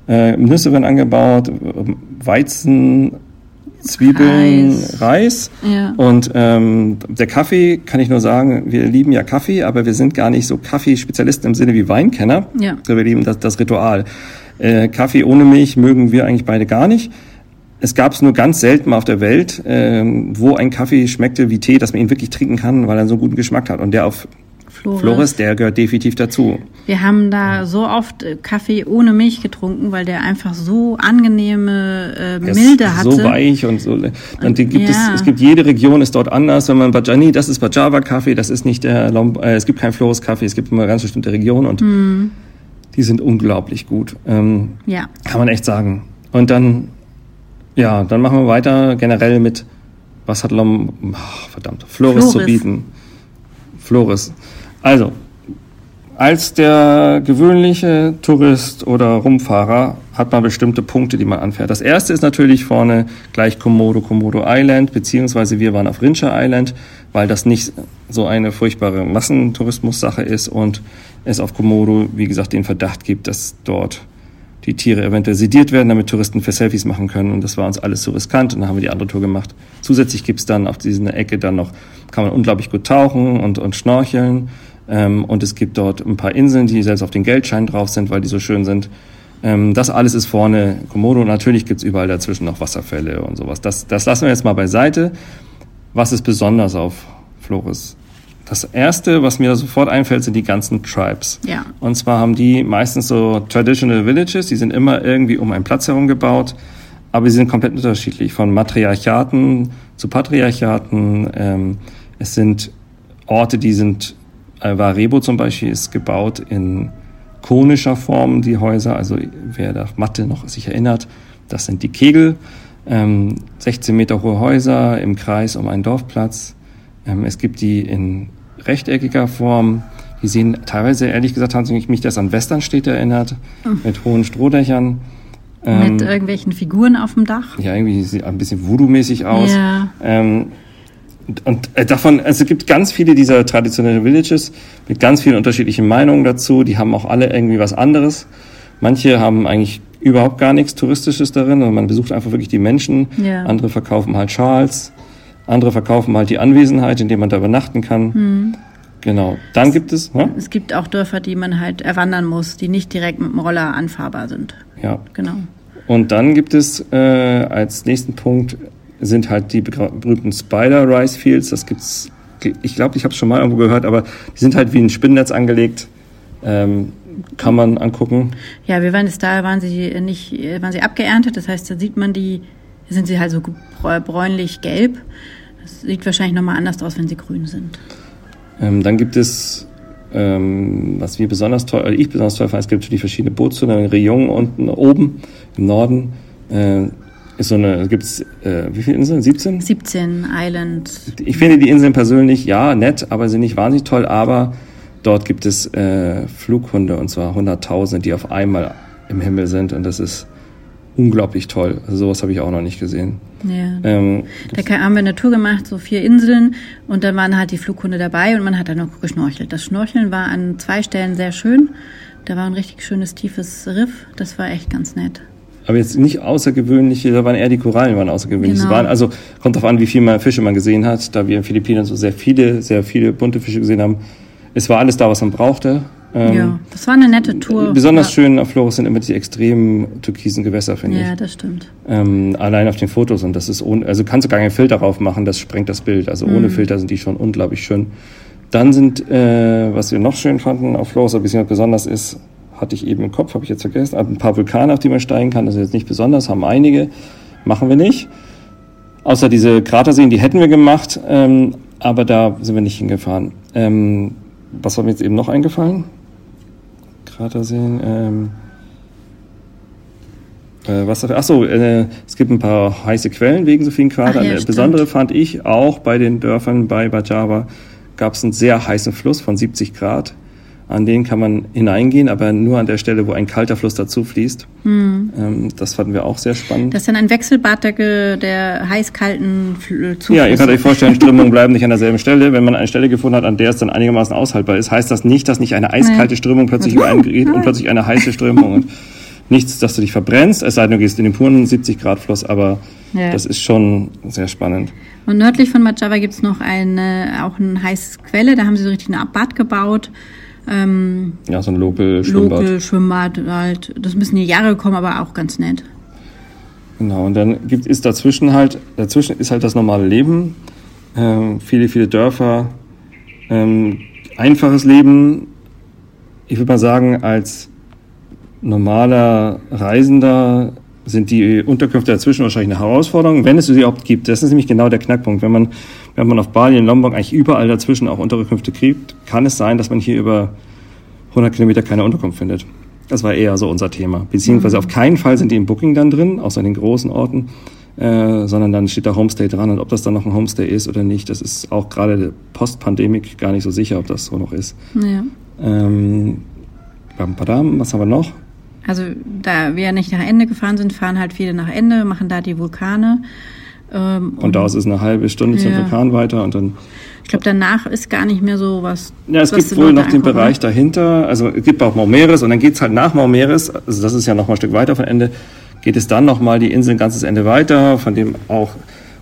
äh, Nüsse werden angebaut, Weizen, Zwiebeln, Reis. Reis. Ja. Und ähm, der Kaffee, kann ich nur sagen, wir lieben ja Kaffee, aber wir sind gar nicht so Kaffeespezialisten im Sinne wie Weinkenner. Ja. Wir lieben das, das Ritual. Äh, Kaffee ohne Milch mögen wir eigentlich beide gar nicht. Es gab es nur ganz selten mal auf der Welt, ähm, wo ein Kaffee schmeckte wie Tee, dass man ihn wirklich trinken kann, weil er so guten Geschmack hat. Und der auf Flores. Flores, der gehört definitiv dazu. Wir haben da so oft äh, Kaffee ohne Milch getrunken, weil der einfach so angenehme äh, Milde hatte. So weich und so. Und gibt Ja. es, es gibt jede Region ist dort anders. Wenn man Bajani, das ist Bajava Kaffee, das ist nicht der Lomb äh, es gibt kein Flores Kaffee, es gibt immer ganz bestimmte Regionen und Hm. Die sind unglaublich gut. Ähm, Ja. Kann man echt sagen. Und dann, ja, dann machen wir weiter generell mit, was hat Lom, ach, verdammt, Flores, zu Flores. bieten. Flores. Also, als der gewöhnliche Tourist oder Rumfahrer hat man bestimmte Punkte, die man anfährt. Das erste ist natürlich vorne gleich Komodo, Komodo Island, beziehungsweise wir waren auf Rincha Island, weil das nicht so eine furchtbare Massentourismus-Sache ist und es auf Komodo, wie gesagt, den Verdacht gibt, dass dort die Tiere eventuell sediert werden, damit Touristen für Selfies machen können. Und das war uns alles so riskant und dann haben wir die andere Tour gemacht. Zusätzlich gibt's dann auf dieser Ecke dann noch, kann man unglaublich gut tauchen und, und schnorcheln. Ähm, und es gibt dort ein paar Inseln, die selbst auf den Geldscheinen drauf sind, weil die so schön sind. Ähm, das alles ist vorne Komodo. Und natürlich gibt's überall dazwischen noch Wasserfälle und sowas. Das, das lassen wir jetzt mal beiseite. Was ist besonders auf Flores? Das erste, was mir da sofort einfällt, sind die ganzen Tribes. Ja. Und zwar haben die meistens so Traditional Villages, die sind immer irgendwie um einen Platz herum gebaut, aber sie sind komplett unterschiedlich, von Matriarchaten zu Patriarchaten. Ähm, es sind Orte, die sind, äh, Varebo zum Beispiel ist gebaut in konischer Form, die Häuser, also wer da Mathe noch sich erinnert, das sind die Kegel, ähm, 16 Meter hohe Häuser im Kreis um einen Dorfplatz. Ähm, es gibt die in rechteckiger Form. Die sehen teilweise, ehrlich gesagt, haben sie mich das an Westernstädte erinnert, mit hohen Strohdächern. Ähm, Mit irgendwelchen Figuren auf dem Dach. ja, irgendwie sieht ein bisschen Voodoo-mäßig aus. Ja. Ähm, und- und äh, davon, also es gibt ganz viele dieser traditionellen Villages mit ganz vielen unterschiedlichen Meinungen dazu. Die haben auch alle irgendwie was anderes. Manche haben eigentlich überhaupt gar nichts Touristisches darin, sondern man besucht einfach wirklich die Menschen. Ja. Andere verkaufen halt Schals. Andere verkaufen halt die Anwesenheit, indem man da übernachten kann. Hm. Genau. Dann gibt es, ja, Es gibt auch Dörfer, die man halt erwandern muss, die nicht direkt mit dem Roller anfahrbar sind. ja. Genau. Und dann gibt es äh, als nächsten Punkt sind halt die berühmten Spider Rice Fields. Das gibt's, ich glaube, ich habe es schon mal irgendwo gehört, aber die sind halt wie ein Spinnennetz angelegt. Ähm, kann man angucken. Ja, wir waren jetzt da, waren sie nicht, waren sie abgeerntet. Das heißt, da sieht man die, sind sie halt so bräu- bräunlich-gelb. Das sieht wahrscheinlich nochmal anders aus, wenn sie grün sind. Ähm, dann gibt es, ähm, was wir besonders toll, oder ich besonders toll fand, es gibt natürlich verschiedene Bootstouren in Rion unten oben im Norden. Äh, ist so eine, gibt's äh, wie viele Inseln? 17? 17 Island. Ich finde die Inseln persönlich, ja, nett, aber sind nicht wahnsinnig toll, aber dort gibt es äh, Flughunde und zwar Hunderttausende, die auf einmal im Himmel sind und das ist unglaublich toll. Also sowas habe ich auch noch nicht gesehen. Ja. Ähm, Da haben wir eine Tour gemacht, so vier Inseln, und da waren halt die Flughunde dabei und man hat dann noch geschnorchelt. Das Schnorcheln war an zwei Stellen sehr schön. Da war ein richtig schönes tiefes Riff. Das war echt ganz nett. aber jetzt nicht außergewöhnliche, da waren eher die Korallen waren außergewöhnlich. Genau. Es waren, also kommt darauf an, wie viel man Fische man gesehen hat, da wir in Philippinen so sehr viele, sehr viele bunte Fische gesehen haben. Es war alles da, was man brauchte. Ähm, ja, das war eine nette Tour. Besonders ja. schön auf Flores sind immer die extremen türkisen Gewässer, finde ich. Ja, das stimmt. ähm, allein auf den Fotos und das ist ohne, also kannst du gar keinen Filter drauf machen, das sprengt das Bild. Also ohne Filter sind die schon unglaublich schön. Dann sind, äh, was wir noch schön fanden auf Flores, ein bisschen besonders ist, hatte ich eben im Kopf, habe ich jetzt vergessen, ein paar Vulkane, auf die man steigen kann. Das ist jetzt nicht besonders, haben einige, machen wir nicht. Außer diese Kraterseen, die hätten wir gemacht, ähm, aber da sind wir nicht hingefahren. Ähm, was war mir jetzt eben noch eingefallen? Kraterseen, ähm, äh, was ach so, äh, es gibt ein paar heiße Quellen wegen so vielen Krater. Ach ja, stimmt. besondere fand ich auch bei den Dörfern bei Bajava gab es einen sehr heißen Fluss von 70 Grad. An den kann man hineingehen, aber nur an der Stelle, wo ein kalter Fluss dazu fließt. Ähm, das fanden wir auch sehr spannend. Das ist dann ein Wechselbad der, der heiß-kalten Fl- Zuflüsse. Ja, ihr könnt euch vorstellen, Strömungen bleiben nicht an derselben Stelle. Wenn man eine Stelle gefunden hat, an der es dann einigermaßen aushaltbar ist, heißt das nicht, dass nicht eine eiskalte Strömung plötzlich über einen gerät und plötzlich eine heiße Strömung. Und nichts, dass du dich verbrennst, es sei denn, du gehst in den puren 70 Grad Fluss, aber Ja. das ist schon sehr spannend. Und nördlich von Majava gibt's noch eine, auch eine heiße Quelle. Da haben sie so richtig ein Bad gebaut. Ähm, Ja, so ein Local-Schwimmbad. Local Schwimmbad halt. Das müssen die Jahre gekommen, aber auch ganz nett. Genau, und dann gibt ist dazwischen halt, dazwischen ist halt das normale Leben. Ähm, viele, viele Dörfer, ähm, einfaches Leben. Ich würde mal sagen, als normaler Reisender sind die Unterkünfte dazwischen wahrscheinlich eine Herausforderung, wenn es sie überhaupt gibt. Das ist nämlich genau der Knackpunkt. Wenn man, wenn man auf Bali in Lombok eigentlich überall dazwischen auch Unterkünfte kriegt, kann es sein, dass man hier über 100 Kilometer keine Unterkunft findet. Das war eher so unser Thema. Beziehungsweise auf keinen Fall sind die im Booking dann drin, außer in den großen Orten, äh, sondern dann steht da Homestay dran. Und ob das dann noch ein Homestay ist oder nicht, das ist auch gerade Post-Pandemik gar nicht so sicher, ob das so noch ist. Ja. Ähm, was haben wir noch? Also da wir nicht nach Ende gefahren sind, fahren halt viele nach Ende, machen da die Vulkane. Ähm, Von da aus ist eine halbe Stunde zum Ja. Vulkan weiter und dann Ich glaube, danach ist gar nicht mehr so was. Ja, es was gibt wohl noch den angucken. Bereich dahinter. Also es gibt auch Maumeres und dann geht's halt nach Maumeres, also das ist ja noch mal ein Stück weiter von Ende, geht es dann noch mal die Insel ein ganzes Ende weiter, von dem auch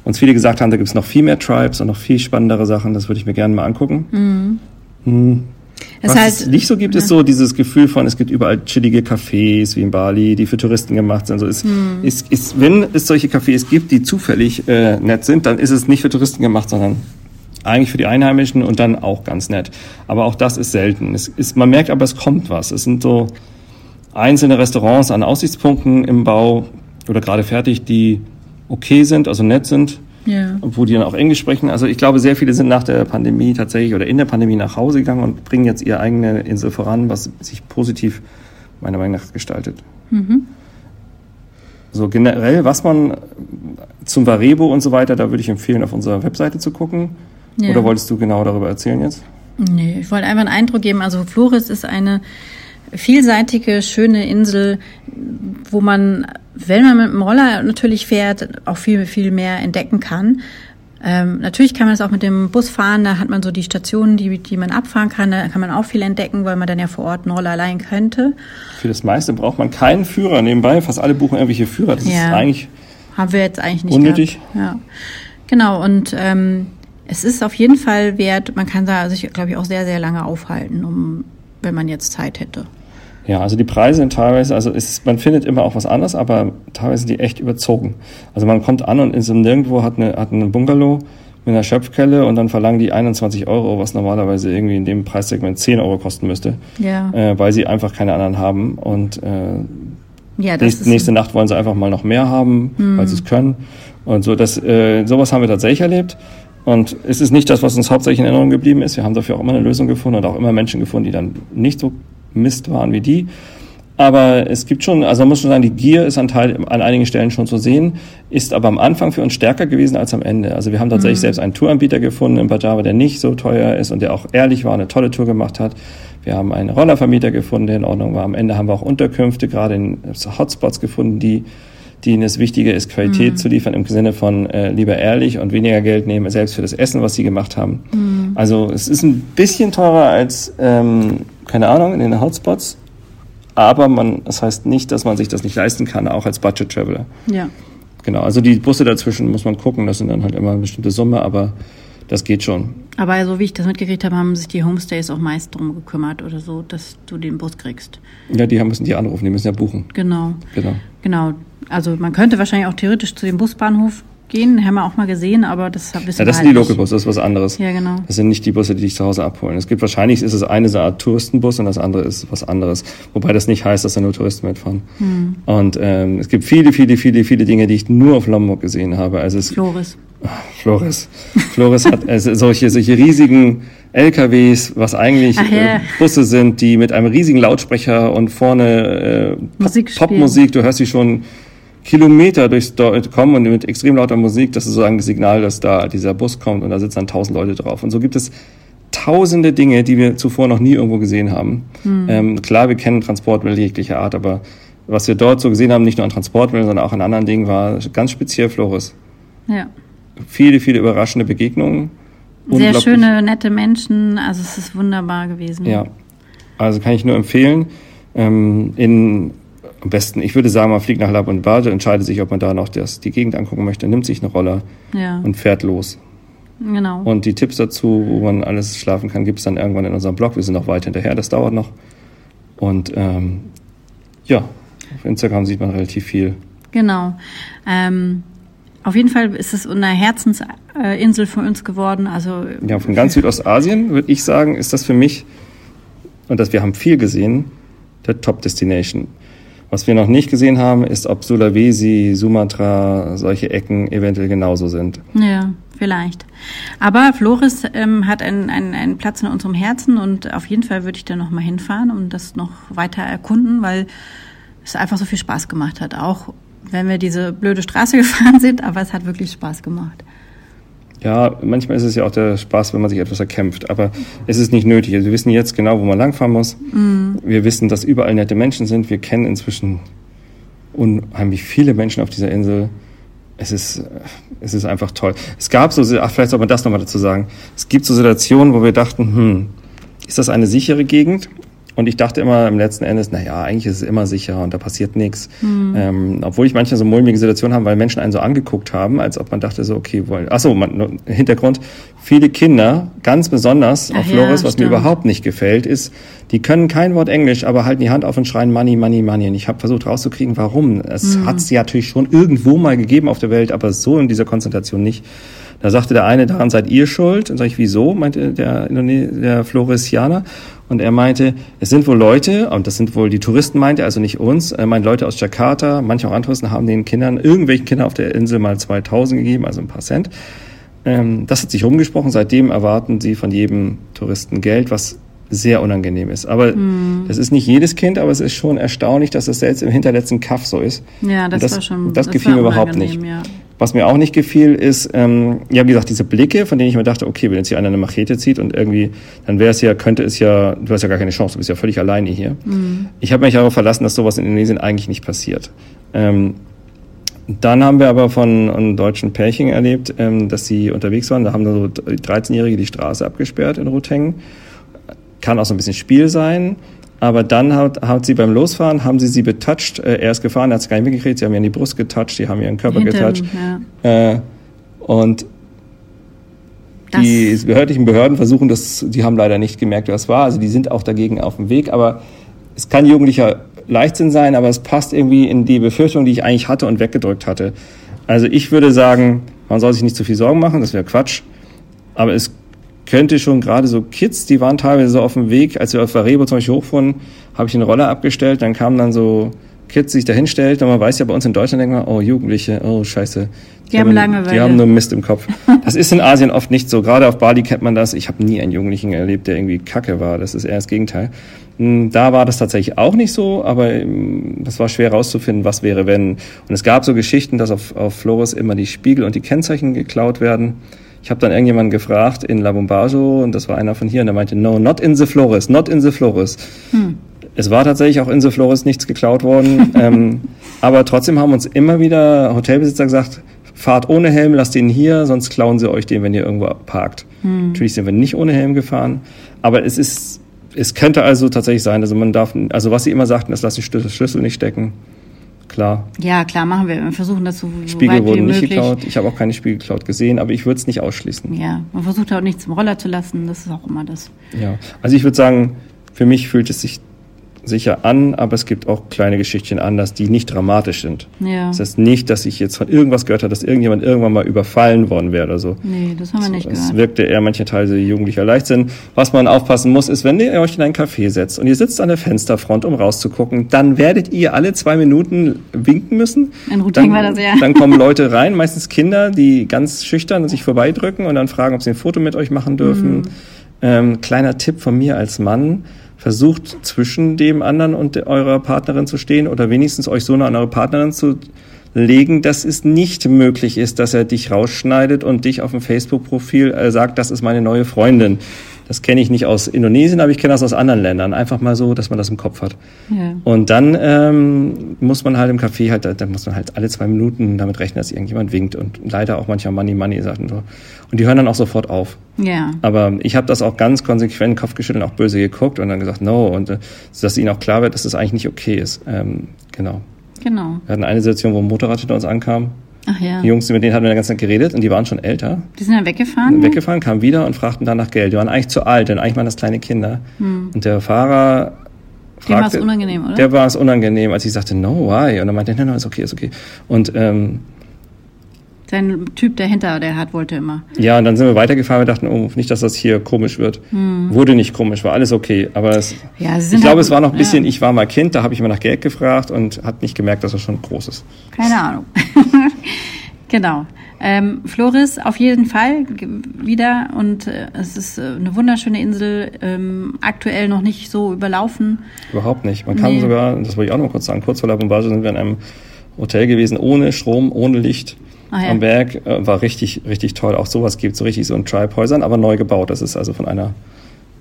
uns viele gesagt haben, da gibt's noch viel mehr Tribes und noch viel spannendere Sachen. Das würde ich mir gerne mal angucken. Hm. Es Was ist es nicht so gibt, ist so dieses Gefühl von, es gibt überall chillige Cafés wie in Bali, die für Touristen gemacht sind. So ist, Hm. ist, ist, wenn es solche Cafés gibt, die zufällig äh, nett sind, dann ist es nicht für Touristen gemacht, sondern eigentlich für die Einheimischen und dann auch ganz nett. Aber auch das ist selten. Es ist, man merkt aber, es kommt was. Es sind so einzelne Restaurants an Aussichtspunkten im Bau oder gerade fertig, die okay sind, also nett sind ja. wo die dann auch Englisch sprechen. Also ich glaube, sehr viele sind nach der Pandemie tatsächlich oder in der Pandemie nach Hause gegangen und bringen jetzt ihre eigene Insel voran, was sich positiv meiner Meinung nach gestaltet. So generell, was man zum Varebo und so weiter, da würde ich empfehlen, auf unserer Webseite zu gucken. Ja. Oder wolltest du genau darüber erzählen jetzt? Nee, ich wollte einfach einen Eindruck geben. Also Flores ist eine vielseitige, schöne Insel, wo man, wenn man mit dem Roller natürlich fährt, auch viel, viel mehr entdecken kann. Ähm, natürlich kann man es auch mit dem Bus fahren, da hat man so die Stationen, die, die man abfahren kann, da kann man auch viel entdecken, weil man dann ja vor Ort einen Roller leihen könnte. Für das meiste braucht man keinen Führer nebenbei. Fast alle buchen irgendwelche Führer. Das ist Ja. eigentlich Haben wir jetzt eigentlich nicht Unnötig. Gehabt. Ja. Genau, und ähm, es ist auf jeden Fall wert, man kann da sich, glaube ich, auch sehr, sehr lange aufhalten, um, wenn man jetzt Zeit hätte. Ja, also die Preise sind teilweise, also ist, man findet immer auch was anderes, aber teilweise sind die echt überzogen. Also man kommt an und in so einem Nirgendwo hat eine, hat einen Bungalow mit einer Schöpfkelle und dann verlangen die 21 Euro, was normalerweise irgendwie in dem Preissegment 10 Euro kosten müsste, Ja, äh, weil sie einfach keine anderen haben und äh, ja nächste, nächste Nacht wollen sie einfach mal noch mehr haben, weil sie es können und so. Das, äh, sowas haben wir tatsächlich erlebt. Und es ist nicht das, was uns hauptsächlich in Erinnerung geblieben ist. Wir haben dafür auch immer eine Lösung gefunden und auch immer Menschen gefunden, die dann nicht so Mist waren wie die. Aber es gibt schon, also man muss schon sagen, die Gier ist an, Teil, an einigen Stellen schon zu sehen, ist aber am Anfang für uns stärker gewesen als am Ende. Also wir haben tatsächlich selbst einen Touranbieter gefunden in Pajava, der nicht so teuer ist und der auch ehrlich war, eine tolle Tour gemacht hat. Wir haben einen Rollervermieter gefunden, der in Ordnung war. Am Ende haben wir auch Unterkünfte, gerade in Hotspots gefunden, die denen es wichtiger ist, Qualität zu liefern im Sinne von äh, lieber ehrlich und weniger Geld nehmen, selbst für das Essen, was sie gemacht haben. Also es ist ein bisschen teurer als, ähm, keine Ahnung, in den Hotspots, aber man, das heißt nicht, dass man sich das nicht leisten kann, auch als Budget Traveler. ja. Genau, also die Busse dazwischen muss man gucken, das sind dann halt immer eine bestimmte Summe, aber das geht schon. Aber so wie ich das mitgekriegt habe, haben sich die Homestays auch meist drum gekümmert oder so, dass du den Bus kriegst. Ja, die müssen die anrufen, die müssen ja buchen. Genau, Genau. genau. Also man könnte wahrscheinlich auch theoretisch zu dem Busbahnhof gehen, haben wir auch mal gesehen, aber das wissen Ja, das halt sind die nicht. Localbusse, das ist was anderes. Ja, genau. Das sind nicht die Busse, die dich zu Hause abholen. Es gibt wahrscheinlich, ist es eine so eine Art Touristenbus und das andere ist was anderes. Wobei das nicht heißt, dass da nur Touristen mitfahren. Hm. Und ähm, es gibt viele, viele, viele, viele Dinge, die ich nur auf Lombok gesehen habe. Also es, Flores. Flores. Flores hat also solche, solche riesigen LKWs, was eigentlich äh, Busse sind, die mit einem riesigen Lautsprecher und vorne äh, Pop-. Popmusik, du hörst sie schon Kilometer durchs Dorf kommen und mit extrem lauter Musik, das ist sozusagen das Signal, dass da dieser Bus kommt und da sitzen dann tausend Leute drauf. Und so gibt es tausende Dinge, die wir zuvor noch nie irgendwo gesehen haben. Hm. Ähm, klar, wir kennen Transportmittel jeglicher Art, aber was wir dort so gesehen haben, nicht nur an Transportmitteln, sondern auch an anderen Dingen, war ganz speziell Flores. Ja. Viele, viele überraschende Begegnungen. Sehr schöne, nette Menschen. Also es ist wunderbar gewesen. Ja, also kann ich nur empfehlen. Ähm, in, am besten, ich würde sagen, man fliegt nach Labuan Bajo, entscheidet sich, ob man da noch das, die Gegend angucken möchte, nimmt sich eine Roller Ja, und fährt los. genau. Und die Tipps dazu, wo man alles schlafen kann, gibt es dann irgendwann in unserem Blog. Wir sind noch weit hinterher, das dauert noch. Und ähm, ja, auf Instagram sieht man relativ viel. Genau. Ähm, auf jeden Fall ist es eine Herzensinsel für uns geworden. Also Ja, von ganz Südostasien würde ich sagen, ist das für mich, und das wir haben viel gesehen, der Top Destination. Was wir noch nicht gesehen haben, ist, ob Sulawesi, Sumatra, solche Ecken eventuell genauso sind. ja, vielleicht. Aber Flores ähm, hat einen, einen, einen Platz in unserem Herzen und auf jeden Fall würde ich da noch mal hinfahren und das noch weiter erkunden, weil es einfach so viel Spaß gemacht hat. Auch wenn wir diese blöde Straße gefahren sind, aber es hat wirklich Spaß gemacht. Ja, manchmal ist es ja auch der Spaß, wenn man sich etwas erkämpft. Aber es ist nicht nötig. Also wir wissen jetzt genau, wo man langfahren muss. Mm. Wir wissen, dass überall nette Menschen sind. Wir kennen inzwischen unheimlich viele Menschen auf dieser Insel. Es ist, es ist einfach toll. Es gab so, ach, vielleicht soll man das nochmal dazu sagen. Es gibt so Situationen, wo wir dachten, hm, ist das eine sichere Gegend? Und ich dachte immer im letzten Endes, na ja, eigentlich ist es immer sicher und da passiert nichts. Mhm. Ähm, obwohl ich manchmal so mulmige Situationen habe, weil Menschen einen so angeguckt haben, als ob man dachte so, okay, wollen. Achso, man, Hintergrund. Viele Kinder, ganz besonders auf Flores, ja, was mir überhaupt nicht gefällt, ist, die können kein Wort Englisch, aber halten die Hand auf und schreien Money, Money, Money. Und ich habe versucht rauszukriegen, warum. Es mhm. hat es ja natürlich schon irgendwo mal gegeben auf der Welt, aber so in dieser Konzentration nicht. Da sagte der eine, daran seid ihr schuld. Und sag ich, wieso? meinte der, der Floresianer. Und er meinte, es sind wohl Leute, und das sind wohl die Touristen, meinte er, also nicht uns, er meint Leute aus Jakarta, manche auch andere Touristen haben den Kindern, irgendwelchen Kindern auf der Insel mal 2000 gegeben, also ein paar Cent. Ähm, das hat sich rumgesprochen, seitdem erwarten sie von jedem Touristen Geld, was sehr unangenehm ist. Aber mhm. das ist nicht jedes Kind, aber es ist schon erstaunlich, dass es selbst im hinterletzten Kaff so ist. Ja, das, das war schon. Das, das gefiel mir überhaupt nicht. Ja. Was mir auch nicht gefiel, ist, ähm, ja, wie gesagt, diese Blicke, von denen ich mir dachte, okay, wenn jetzt hier einer eine Machete zieht und irgendwie, dann wäre es ja, könnte es ja, du hast ja gar keine Chance, du bist ja völlig alleine hier. Mhm. Ich habe mich darauf verlassen, dass sowas in Indonesien eigentlich nicht passiert. Ähm, dann haben wir aber von einem deutschen Pärchen erlebt, ähm, dass sie unterwegs waren. Da haben so 13-Jährige die Straße abgesperrt in Roteng. Kann auch so ein bisschen Spiel sein. Aber dann hat, hat sie beim Losfahren, haben sie sie betoucht. Äh, er ist gefahren, er hat es gar nicht mitgekriegt. Sie haben ihn in die Brust getoucht, sie haben ihren Körper getoucht. Ja. Äh, und das die behördlichen Behörden versuchen das, die haben leider nicht gemerkt, was war. Also die sind auch dagegen auf dem Weg. Aber es kann jugendlicher Leichtsinn sein, aber es passt irgendwie in die Befürchtung, die ich eigentlich hatte und weggedrückt hatte. Also ich würde sagen, man soll sich nicht zu viel Sorgen machen, das wäre Quatsch. Aber es könnte schon gerade so Kids, die waren teilweise so auf dem Weg, als wir auf Varebo zum Beispiel hochfuhren, habe ich eine Rolle abgestellt, dann kamen dann so Kids, die sich da hinstellt, und man weiß ja bei uns in Deutschland, denkt man, oh, Jugendliche, oh, scheiße. Die, die haben Langeweile. Die haben nur Mist im Kopf. Das ist in Asien oft nicht so. Gerade auf Bali kennt man das. Ich habe nie einen Jugendlichen erlebt, der irgendwie kacke war. Das ist eher das Gegenteil. Hm, da war das tatsächlich auch nicht so, aber hm, das war schwer rauszufinden, was wäre, wenn. Und es gab so Geschichten, dass auf, auf Flores immer die Spiegel und die Kennzeichen geklaut werden. Ich habe dann irgendjemanden gefragt in La Bombajo und das war einer von hier und der meinte, no, not in the Flores, not in the Flores. Hm. Es war tatsächlich auch in the Flores nichts geklaut worden, ähm, aber trotzdem haben uns immer wieder Hotelbesitzer gesagt, fahrt ohne Helm, lasst ihn hier, sonst klauen sie euch den, wenn ihr irgendwo parkt. Hm. Natürlich sind wir nicht ohne Helm gefahren, aber es ist, es könnte also tatsächlich sein, also man darf, also was sie immer sagten, ist, lass die Schlüssel nicht stecken klar. Ja, klar, machen wir. Wir versuchen das so, Spiegel weit wurden wie nicht möglich. geklaut. Ich habe auch keine Spiegel geklaut gesehen, aber ich würde es nicht ausschließen. Ja, man versucht auch nichts im Roller zu lassen. Das ist auch immer das. Ja, also ich würde sagen, für mich fühlt es sich sicher an, aber es gibt auch kleine Geschichtchen anders, die nicht dramatisch sind. Ja. Das heißt nicht, dass ich jetzt von irgendwas gehört habe, dass irgendjemand irgendwann mal überfallen worden wäre oder so. Nee, das haben wir nicht gehört. Es wirkte eher manche Teile jugendlicher Leichtsinn. Was man aufpassen muss, ist, wenn ihr euch in ein Café setzt und ihr sitzt an der Fensterfront, um rauszugucken, dann werdet ihr alle zwei Minuten winken müssen. In Routing war das ja. Dann kommen Leute rein, meistens Kinder, die ganz schüchtern sich vorbeidrücken und dann fragen, ob sie ein Foto mit euch machen dürfen. Mhm. Ähm, kleiner Tipp von mir als Mann versucht zwischen dem anderen und eurer Partnerin zu stehen oder wenigstens euch so nah an eure Partnerin zu legen, dass es nicht möglich ist, dass er dich rausschneidet und dich auf dem Facebook-Profil äh, sagt, das ist meine neue Freundin. Das kenne ich nicht aus Indonesien, aber ich kenne das aus anderen Ländern. Einfach mal so, dass man das im Kopf hat. Ja. Und dann ähm, muss man halt im Café halt, da muss man halt alle zwei Minuten damit rechnen, dass irgendjemand winkt und leider auch manchmal Money, Money sagt und so. Und die hören dann auch sofort auf. Ja. Aber ich habe das auch ganz konsequent Kopf geschüttelt und auch böse geguckt und dann gesagt, no. Und äh, dass ihnen auch klar wird, dass das eigentlich nicht okay ist. Ähm, genau. Genau. Wir hatten eine Situation, wo ein Motorrad hinter uns ankam. Ach ja. Die Jungs, mit denen hatten wir die ganze Zeit geredet und die waren schon älter. Die sind dann weggefahren? Weggefahren, kamen wieder und fragten dann nach Geld. Die waren eigentlich zu alt, denn eigentlich waren das kleine Kinder. Hm. Und der Fahrer fragte, Dem war es unangenehm, oder? Der war es unangenehm, als ich sagte, no, why? Und dann meinte er, no, no, ist okay, ist okay. Und ähm, Sein Typ dahinter, der hat, wollte immer. ja, und dann sind wir weitergefahren. Wir dachten, oh, nicht, dass das hier komisch wird. Wurde nicht komisch, war alles okay. Aber es, Hm. Ja, ich glaube, halt- es war noch ein bisschen, ja. ich war mal Kind, da habe ich immer nach Geld gefragt und hat nicht gemerkt, dass es schon groß ist. Keine Ahnung. genau. Ähm, Floris auf jeden Fall wieder und äh, es ist äh, eine wunderschöne Insel, ähm, aktuell noch nicht so überlaufen. Überhaupt nicht. Man kann nee. sogar, das wollte ich auch noch kurz sagen, kurz vor La Bombage sind wir in einem Hotel gewesen, ohne Strom, ohne Licht. Ah, ja. Am Berg äh, war richtig, richtig toll. Auch sowas gibt so richtig so in Tribe-Häusern, aber neu gebaut. Das ist also von einer,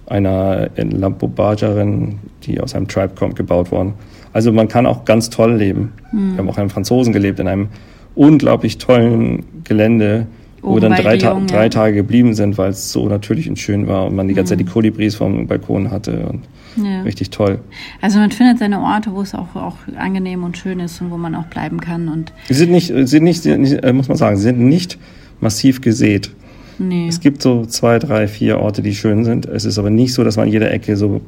einer Lambobagerin, die aus einem Tribe kommt, gebaut worden. Also man kann auch ganz toll leben. Mhm. Wir haben auch einen Franzosen gelebt in einem unglaublich tollen Gelände, wo dann drei, Ta drei Tage geblieben sind, weil es so natürlich und schön war und man die ganze mhm. Zeit die Kolibris vom Balkon hatte und ja. richtig toll. Also man findet seine Orte, wo es auch, auch angenehm und schön ist und wo man auch bleiben kann. Und sie sind nicht, sind nicht, äh, muss man sagen, sie sind nicht massiv gesät. Nee. Es gibt so zwei, drei, vier Orte, die schön sind. Es ist aber nicht so, dass man in jeder Ecke so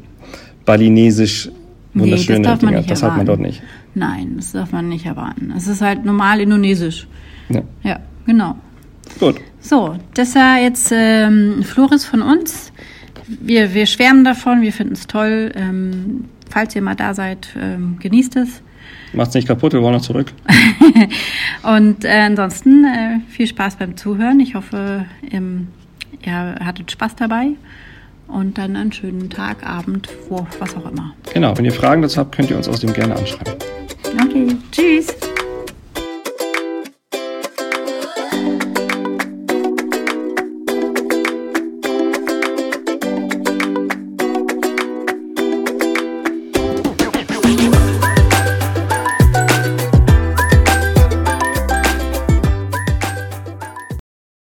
balinesisch wunderschöne nee, das Dinge. Das hat man dort nicht. Nein, das darf man nicht erwarten. Es ist halt normal indonesisch. Ja. Ja, genau. Gut. So, das war jetzt ähm, Floris von uns. Wir, wir schwärmen davon, wir finden es toll. Ähm, falls ihr mal da seid, ähm, genießt es. Macht's nicht kaputt, wir wollen noch zurück. Und äh, ansonsten äh, viel Spaß beim Zuhören. Ich hoffe, ähm, ihr hattet Spaß dabei und dann einen schönen Tag, Abend, wo, was auch immer. Genau, wenn ihr Fragen dazu habt, könnt ihr uns außerdem gerne anschreiben. Okay, tschüss.